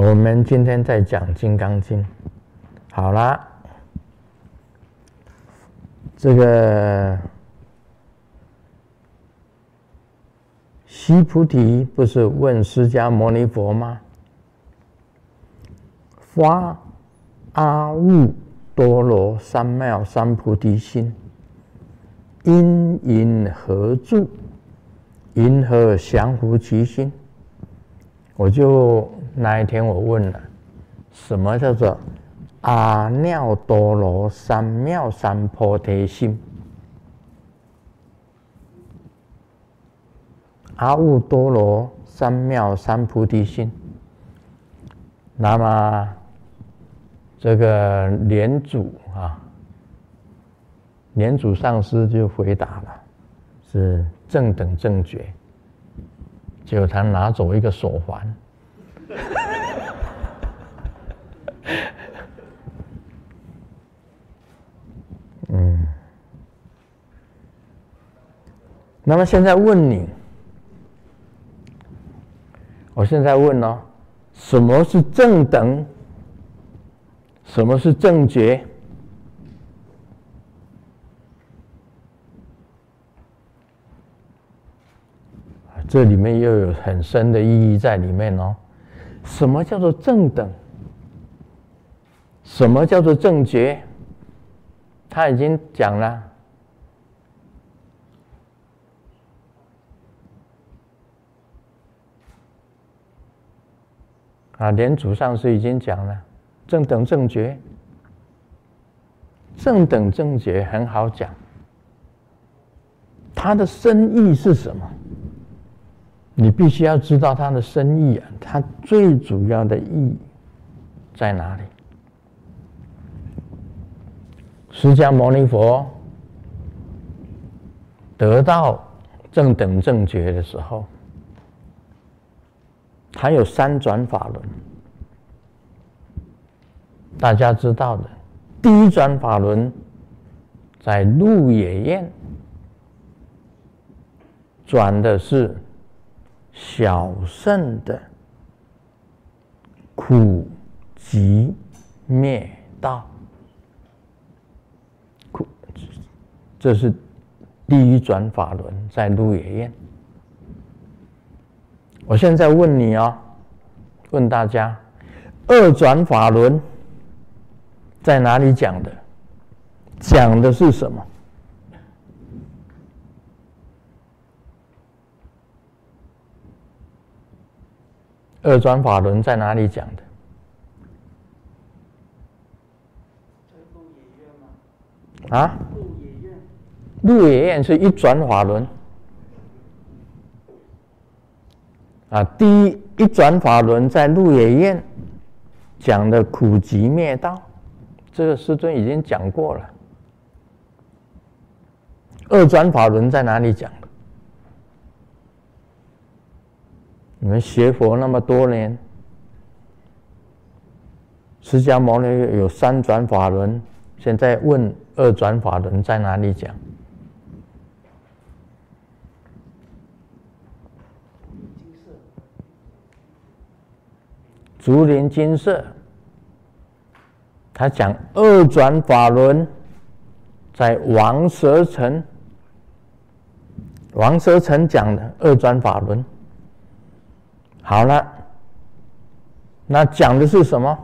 我们今天在讲《金刚经》，好啦，这个须菩提不是问释迦牟尼佛吗？发阿耨多罗三藐三菩提心，因因何住？因何降伏其心？我就那一天我问了，什么叫做阿耨多罗三藐三菩提心？阿耨多罗三藐三菩提心。那么这个莲祖啊，莲祖上师就回答了，是正等正觉。结果他拿走一个手环，嗯，那么现在问你，我现在问哦，什么是正等？什么是正觉？这里面又有很深的意义在里面哦。什么叫做正等？什么叫做正觉？他已经讲了啊，莲祖上师已经讲了正等正觉。正等正觉很好讲，它的深意是什么？你必须要知道它的深意啊，它最主要的意义在哪里？释迦牟尼佛得到正等正觉的时候，他有三转法轮，大家知道的，第一转法轮在鹿野苑转的是。小圣的苦集灭道，苦，这是第一转法轮在鹿野苑。我现在问你哦，问大家，二转法轮在哪里讲的？讲的是什么？二转法轮在哪里讲的？啊？鹿野苑是一转法轮。啊，第一一转法轮在鹿野苑讲的苦集灭道，这个师尊已经讲过了。二转法轮在哪里讲的？你们学佛那么多年，释迦牟尼有三转法轮，现在问二转法轮在哪里讲？竹林精舍，他讲二转法轮在王舍城，王舍城讲的二转法轮。好了，那讲的是什么？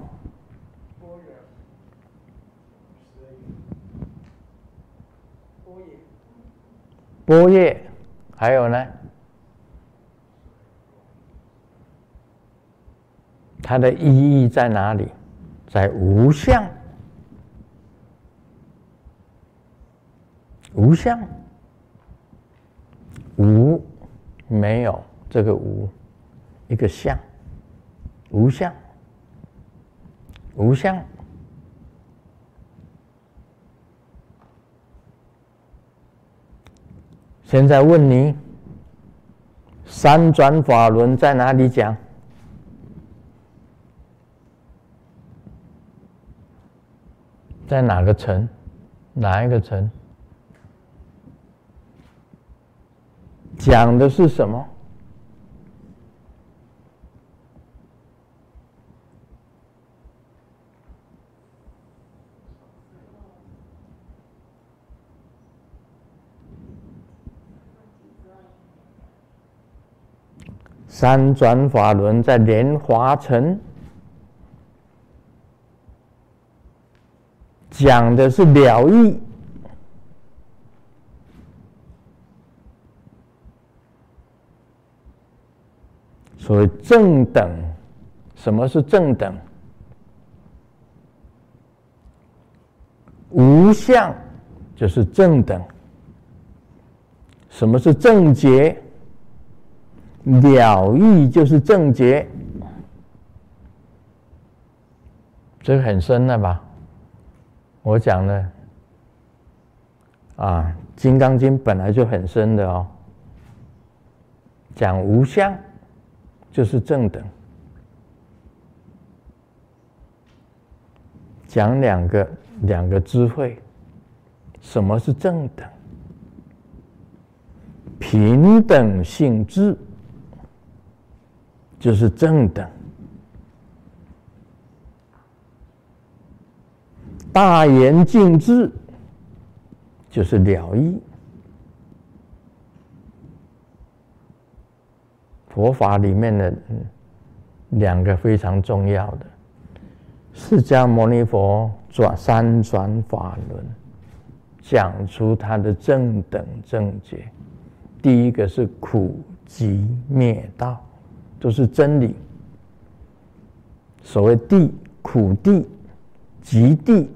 波叶，还有呢？它的意义在哪里？在无相，无相，无没有这个无。一个相，无相，无相。现在问你，三转法轮在哪里讲？在哪个城？哪一个城？讲的是什么？三转法轮在莲华城讲的是了义，所谓正等，什么是正等？无相就是正等。什么是正觉？了义就是正觉，这个很深了吧？我讲了啊，《金刚经》本来就很深的哦。讲无相就是正等，讲两个两个智慧，什么是正等？平等性质就是正等，大圆净智就是了义。佛法里面的两个非常重要的，释迦牟尼佛转三转法轮，讲出他的正等正觉。第一个是苦集灭道，都是真理。所谓地，苦地、极地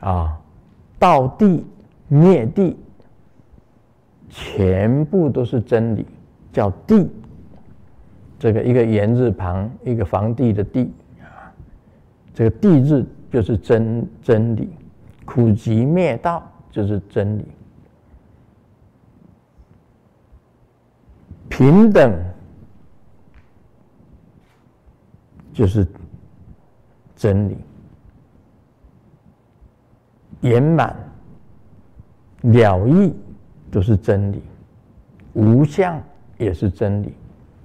啊，道地、灭地，全部都是真理，叫地。这个一个言字旁，一个房地的地啊，这个地字就是真真理，苦集灭道就是真理。平等就是真理，圆满了义都是真理，无相也是真理。《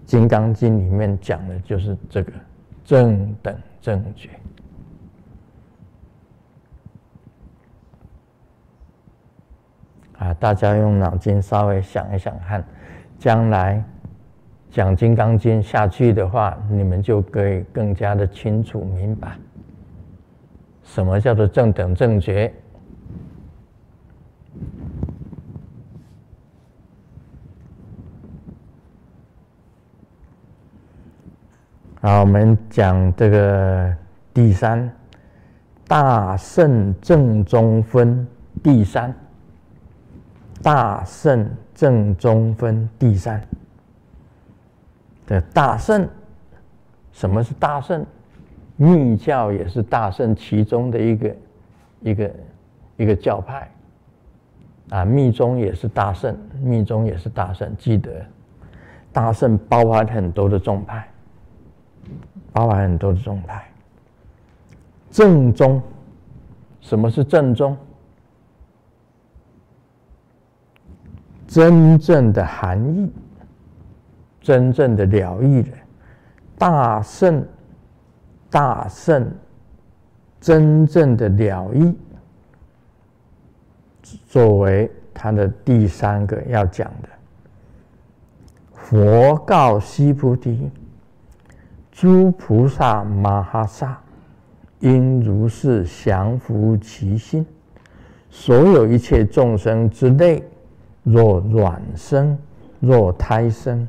金刚经》里面讲的就是这个正等正觉啊！大家用脑筋稍微想一想看。将来讲《金刚经》下去的话，你们就可以更加的清楚明白，什么叫做正等正觉。好，我们讲这个第三大圣正宗分第三大圣。正宗分第三的大圣，什么是大圣？密教也是大圣其中的一个一个一个教派啊，密宗也是大圣，密宗也是大圣。记得大圣包含很多的宗派，包含很多的宗派。正宗，什么是正宗？真正的含义，真正的了义的大圣，大圣，真正的了义，作为他的第三个要讲的。佛告须菩提：诸菩萨摩诃萨，应如是降伏其心，所有一切众生之类。若卵生，若胎生，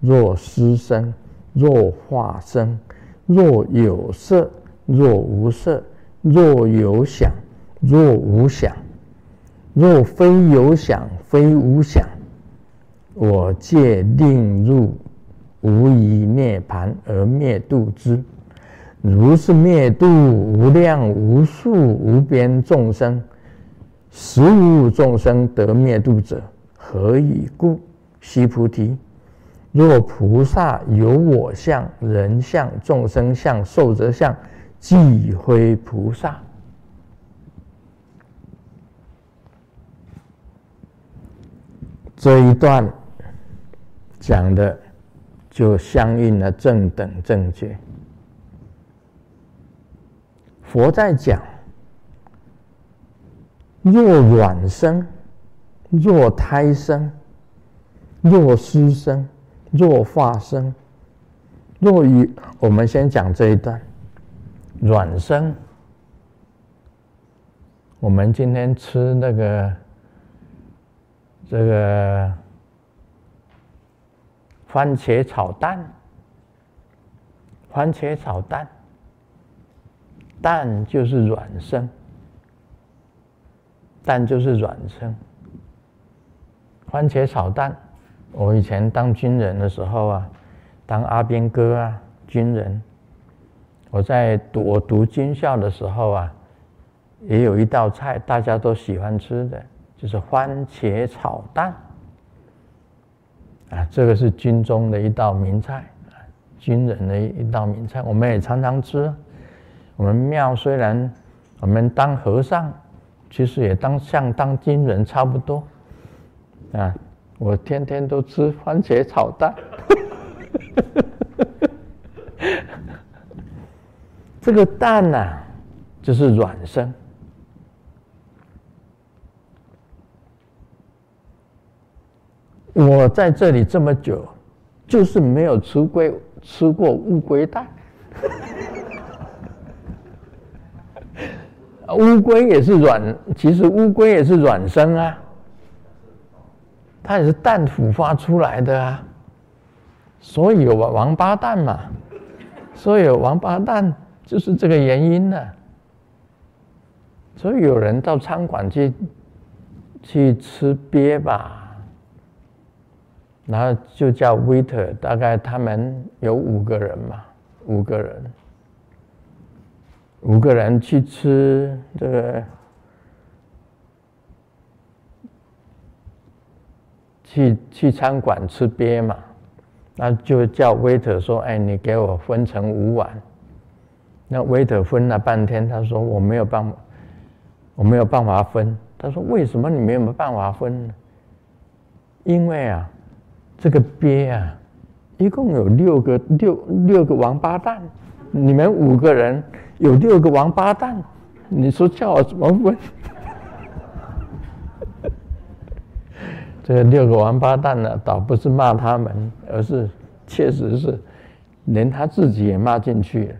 若湿生，若化生，若有色，若无色，若有想，若无想，若非有想，非无想，我界定入无以涅盘而灭度之。如是灭度无量无数无边众生，实无众生得灭度者。何以故？须菩提，若菩萨有我相、人相、众生相、寿者相，即非菩萨。这一段讲的就相应了正等正觉。佛在讲，若卵生。若胎生，若湿生，若化生，若于我们先讲这一段，软生。我们今天吃那个这个番茄炒蛋，番茄炒蛋，蛋就是软生，蛋就是软生。番茄炒蛋，我以前当军人的时候啊，当阿兵哥啊，军人，我在读我读军校的时候啊。也有一道菜大家都喜欢吃的，就是番茄炒蛋。啊，这个是军中的一道名菜，军人的一道名菜，我们也常常吃。我们庙虽然我们当和尚，其实也当像当军人差不多。啊，我天天都吃番茄炒蛋。这个蛋呐、啊，就是软生。我在这里这么久，就是没有吃过吃过乌龟蛋。乌龟也是软，其实乌龟也是软生啊，它也是蛋孵化出来的啊。所以有王八蛋嘛，所以有王八蛋就是这个原因呢、所以有人到餐馆去去吃鳖吧。然后就叫 waiter，大概他们有五个人嘛，五个人，五个人去吃这个，去去餐馆吃鳖嘛，那就叫 waiter 说：“哎，你给我分成五碗。”那 waiter 分了半天，他说：“我没有办法，我没有办法分。”他说：“为什么你没有办法分呢？”因为啊。这个鳖啊，一共有六个六六个王八蛋，你们五个人有六个王八蛋，你说叫我怎么分？这个六个王八蛋呢，倒不是骂他们，而是确实是连他自己也骂进去了。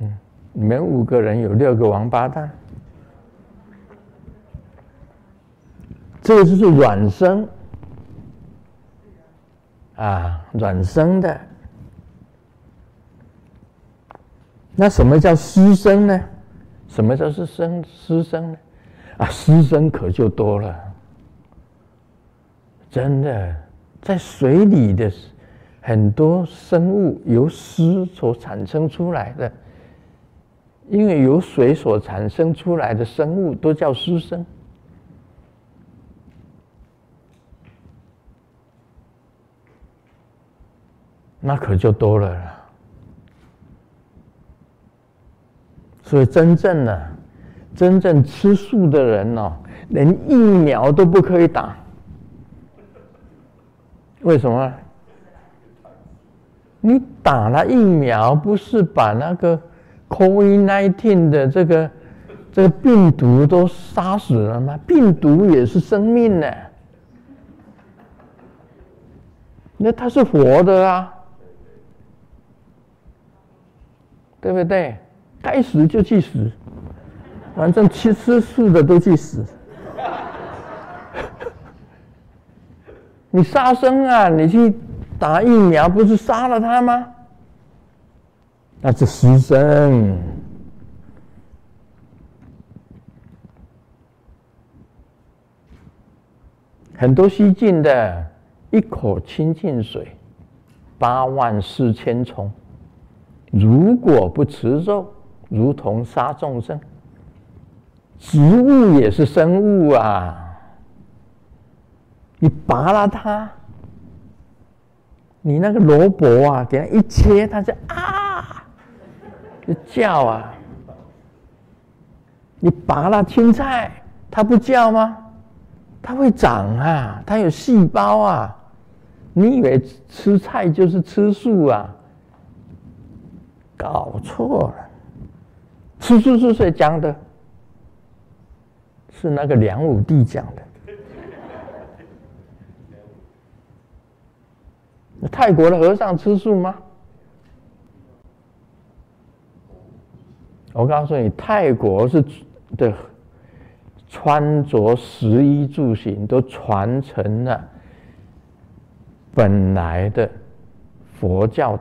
嗯，你们五个人有六个王八蛋，这个就是软生。啊，软生的。那什么叫湿生呢？什么叫是生湿生呢？啊，湿生可就多了。真的，在水里的很多生物由湿所产生出来的，因为由水所产生出来的生物都叫湿生。那可就多了了，所以真正的、真正吃素的人哦，连疫苗都不可以打。为什么？你打了疫苗，不是把那个 COVID-19 的这个这个病毒都杀死了吗？病毒也是生命呢，那它是活的啊。对不对？该死就去死，反正吃吃素的都去死。你杀生啊？你去打疫苗，不是杀了他吗？那是湿生。很多西晋的，一口清净水，八万四千虫。如果不吃肉，如同杀众生。植物也是生物啊，你拔了它，你那个萝卜啊，给它一切，它就啊，就叫啊。你拔了青菜，它不叫吗？它会长啊，它有细胞啊。你以为吃菜就是吃素啊？搞错了，吃素是谁讲的？是那个梁武帝讲的。泰国的和尚吃素吗？我告诉你，泰国是的穿着、食衣住行都传承了本来的佛教，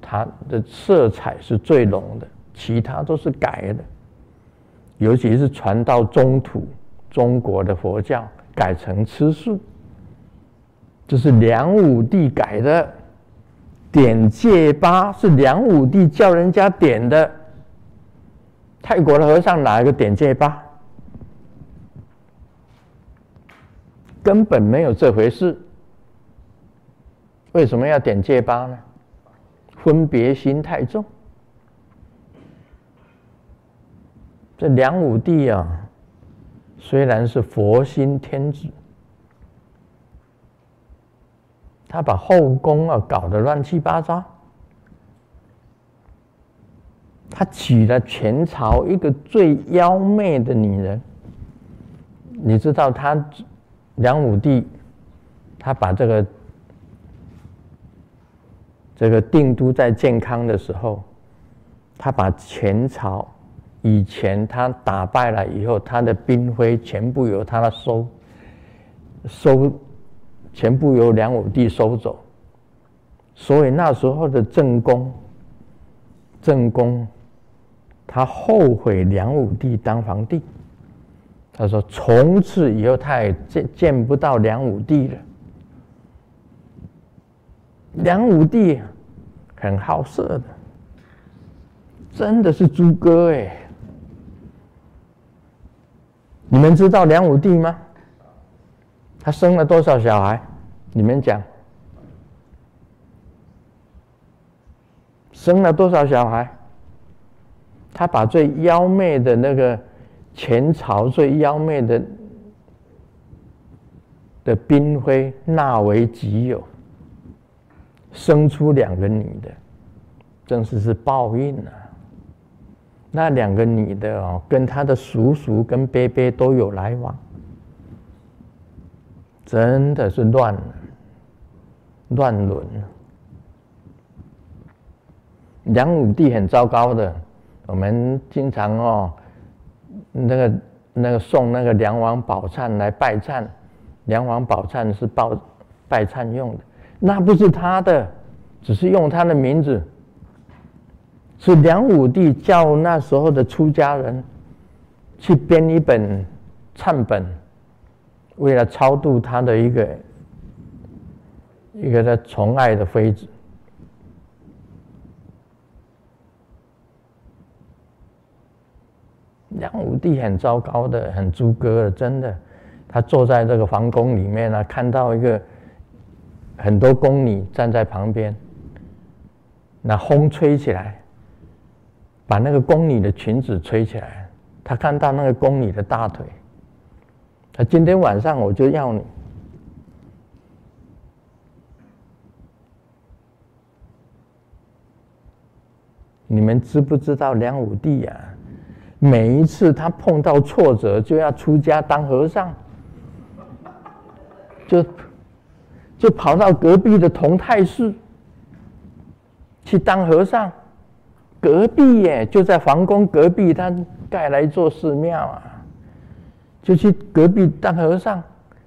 它的色彩是最浓的，其他都是改的。尤其是传到中土，中国的佛教改成吃素，这是梁武帝改的。点戒疤是梁武帝叫人家点的。泰国的和尚哪一个点戒疤？根本没有这回事。为什么要点戒疤呢？分别心太重。这梁武帝啊，虽然是佛心天子，他把后宫啊搞得乱七八糟。他娶了前朝一个最妖媚的女人，你知道他梁武帝，他把这个这个定都在建康的时候，他把前朝以前他打败了以后，他的兵徽全部由他收收，全部由梁武帝收走，所以那时候的正宫正宫。他后悔梁武帝当皇帝，他说从此以后他也见见不到梁武帝了。梁武帝很好色的，真的是猪哥哎！你们知道梁武帝吗？他生了多少小孩？你们讲，生了多少小孩？他把最妖媚的那个前朝最妖媚的的嫔妃纳为己有，生出两个女的，真是是报应啊！那两个女的哦，跟他的叔叔跟伯伯都有来往，真的是乱乱伦。梁武帝很糟糕的。我们经常哦，那个那个送那个梁王宝忏来拜忏，梁王宝忏是报拜忏用的，那不是他的，只是用他的名字。是梁武帝叫那时候的出家人去编一本忏本，为了超度他的一个一个他宠爱的妃子。梁武帝很糟糕的，很猪哥的，真的。他坐在这个皇宫里面呢，看到一个很多宫女站在旁边，那风吹起来，把那个宫女的裙子吹起来，他看到那个宫女的大腿，他今天晚上我就要你。你们知不知道梁武帝呀？每一次他碰到挫折，就要出家当和尚，就就跑到隔壁的同泰寺去当和尚。隔壁耶，就在皇宫隔壁，他盖了一座寺庙啊，就去隔壁当和尚。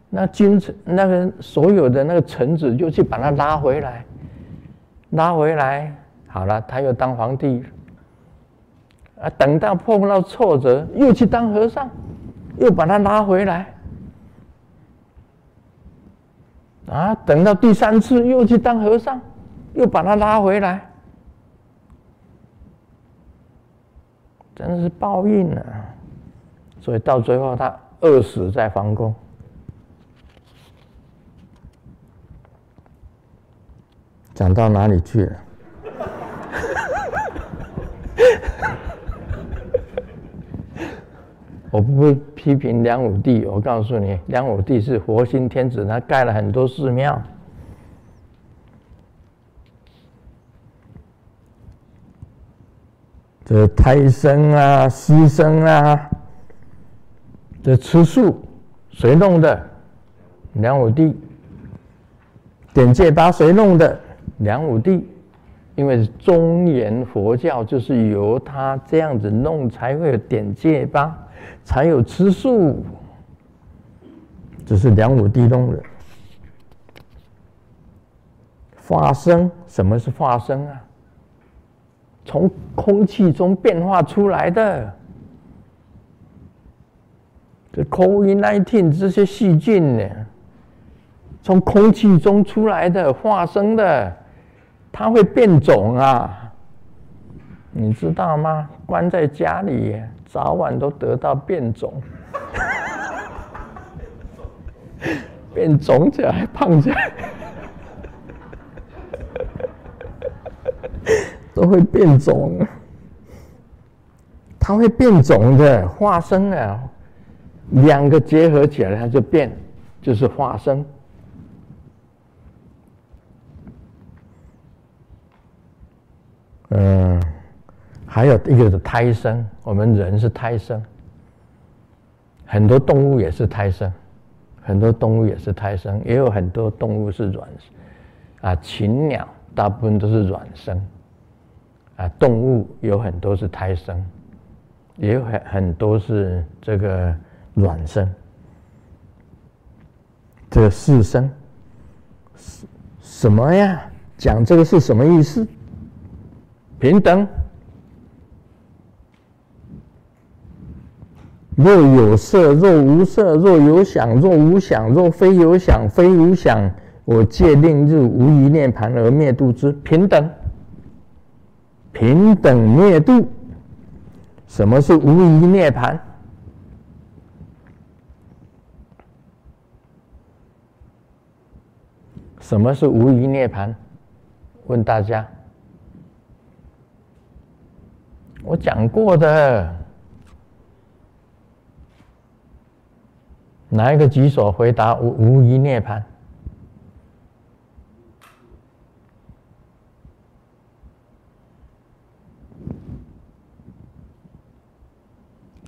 那君臣那个所有的那个臣子就去把他拉回来，拉回来好了，他又当皇帝。啊！等到碰到挫折，又去当和尚，又把他拉回来。啊！等到第三次又去当和尚，又把他拉回来。真的是报应啊！所以到最后，他饿死在皇宫。讲到哪里去了？我不会批评梁武帝，我告诉你，梁武帝是佛心天子，他盖了很多寺庙。这胎生啊，湿生啊，这吃素谁弄的？梁武帝。点戒疤谁弄的？梁武帝，因为中原佛教就是由他这样子弄，才会有点戒疤，才有吃素。这是梁武帝弄的。法身，什么是法身啊？从空气中变化出来的。这 COVID-19 这些细菌呢，从空气中出来的化生的，它会变种啊，你知道吗？关在家里，早晚都得到变种，变肿起来，胖起来，都会变种，它会变种的化生啊。两个结合起来，它就变，就是化生。嗯，还有一个是胎生，我们人是胎生，很多动物也是胎生，很多动物也是胎生，也有很多动物是卵，啊，禽鸟大部分都是卵生，啊，动物有很多是胎生，也有很很多是这个。卵生，这四生，什什么呀？讲这个是什么意思？平等。若有色，若无色；若有想，若无想；若非有想，非无想。我界定入无一涅槃而灭度之。平等，平等灭度。什么是无一涅槃？什么是无余涅槃？问大家，我讲过的，哪一个举手回答无无余涅槃？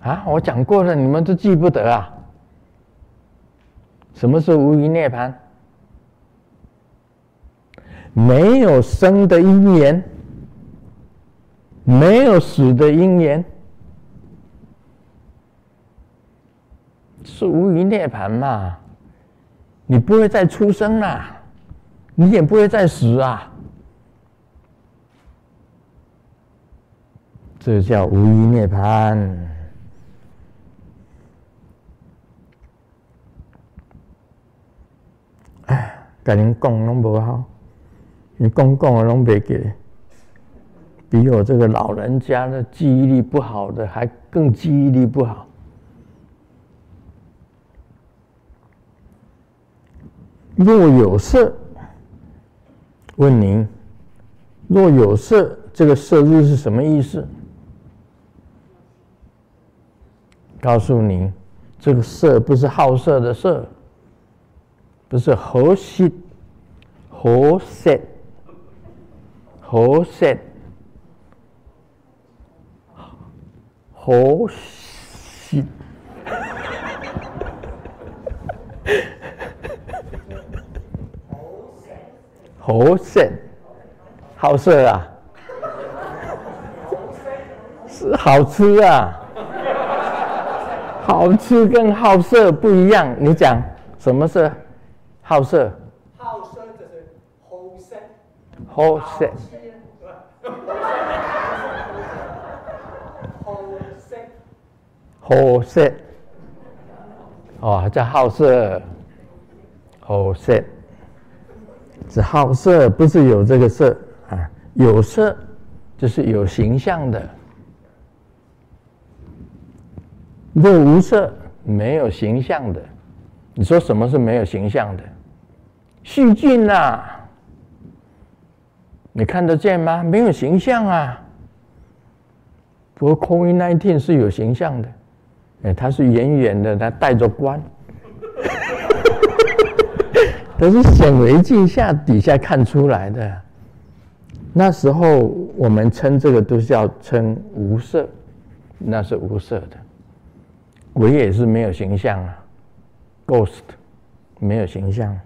啊，我讲过了，你们都记不得啊？什么是无余涅槃？没有生的因缘，没有死的因缘，是无余涅槃嘛？你不会再出生了，你也不会再死啊！这叫无余涅槃。哎，跟您讲拢不好。你公公啊拢没给，比我这个老人家的记忆力不好的还更记忆力不好。若有色，问您，若有色，这个色字是什么意思？告诉您，这个色不是好色的色，不是和谐，和谐。和谐，和谐，和谐，好色啊，是好吃啊，好吃跟好色不一样。你讲什么是好色？好色就是好色，好色。哦，叫好色，好色，是好色，不是有这个色啊，有色就是有形象的。若无色，没有形象的。你说什么是没有形象的？细菌呐、啊，你看得见吗？没有形象啊。不过 COVID-19 是有形象的。哎，它是远远的，它带着光，都是显微镜下底下看出来的。那时候我们称这个都是要称无色，那是无色的。鬼也是没有形象啊，ghost 没有形象。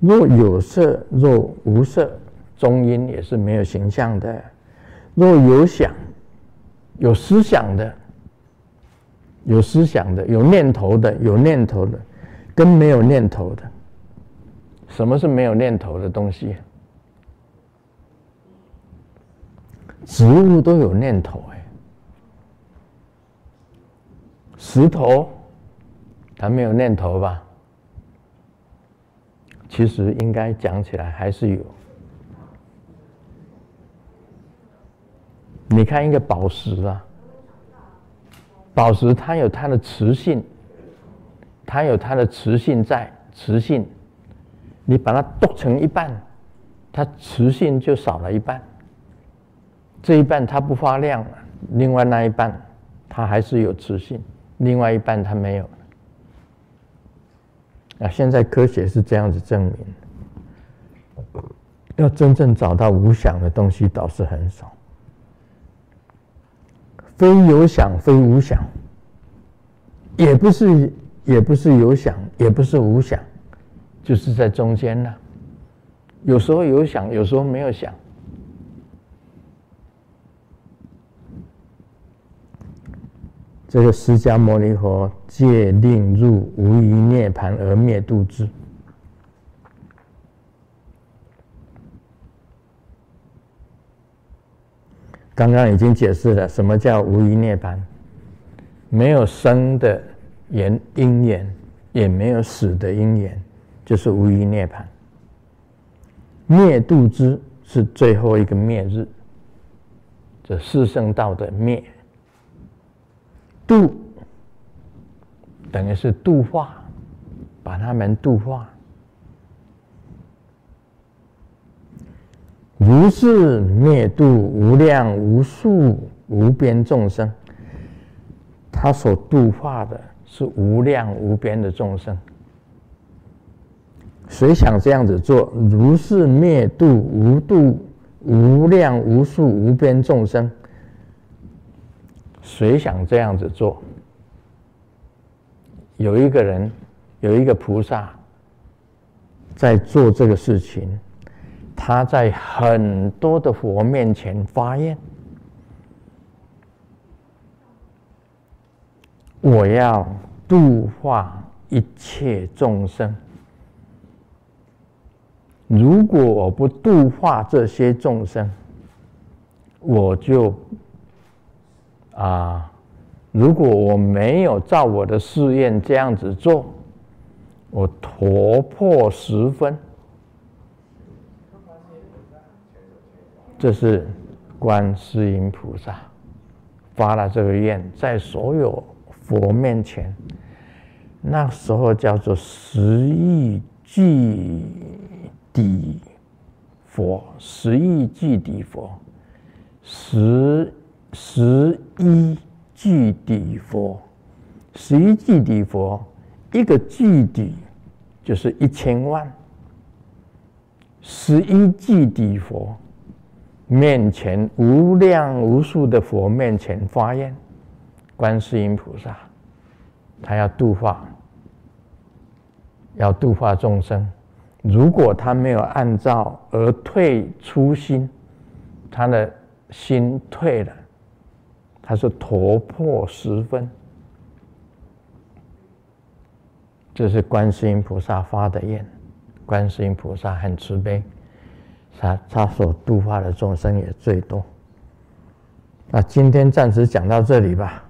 若有色，若无色，中阴也是没有形象的。若有想，有思想的，有思想的，有念头的，有念头的，跟没有念头的。什么是没有念头的东西？植物都有念头哎，石头它没有念头吧？其实应该讲起来还是有。你看一个宝石啊，宝石它有它的磁性，它有它的磁性在，磁性，你把它剁成一半，它磁性就少了一半。这一半它不发亮了，另外那一半它还是有磁性，另外一半它没有。啊，现在科学是这样子证明，要真正找到无想的东西倒是很少。非有想，非无想，也不是，也不是有想，也不是无想，就是在中间呢。有时候有想，有时候没有想。这个释迦牟尼佛戒令入无余涅槃而灭度之。刚刚已经解释了什么叫无余涅槃，没有生的缘因缘，也没有死的因缘，就是无余涅槃。灭度之是最后一个灭日，这四圣道的灭，度等于是度化，把他们度化。如是灭度无量无数无边众生，他所度化的是无量无边的众生。谁想这样子做？如是灭度无度无量无数无边众生，谁想这样子做？有一个人，有一个菩萨在做这个事情。他在很多的佛面前发愿，我要度化一切众生。如果我不度化这些众生，我就啊，如果我没有照我的誓愿这样子做，我陀破十分。这是观世音菩萨发了这个愿，在所有佛面前，那时候叫做十亿俱底佛，十亿俱底佛，十十一俱底佛，十一俱底佛，一个俱底就是一千万，十一俱底佛。面前无量无数的佛面前发愿，观世音菩萨，他要度化，要度化众生。如果他没有按照而退初心，他的心退了，他是陀破十分。这是观世音菩萨发的愿，观世音菩萨很慈悲。他他所度化的众生也最多。那今天暂时讲到这里吧。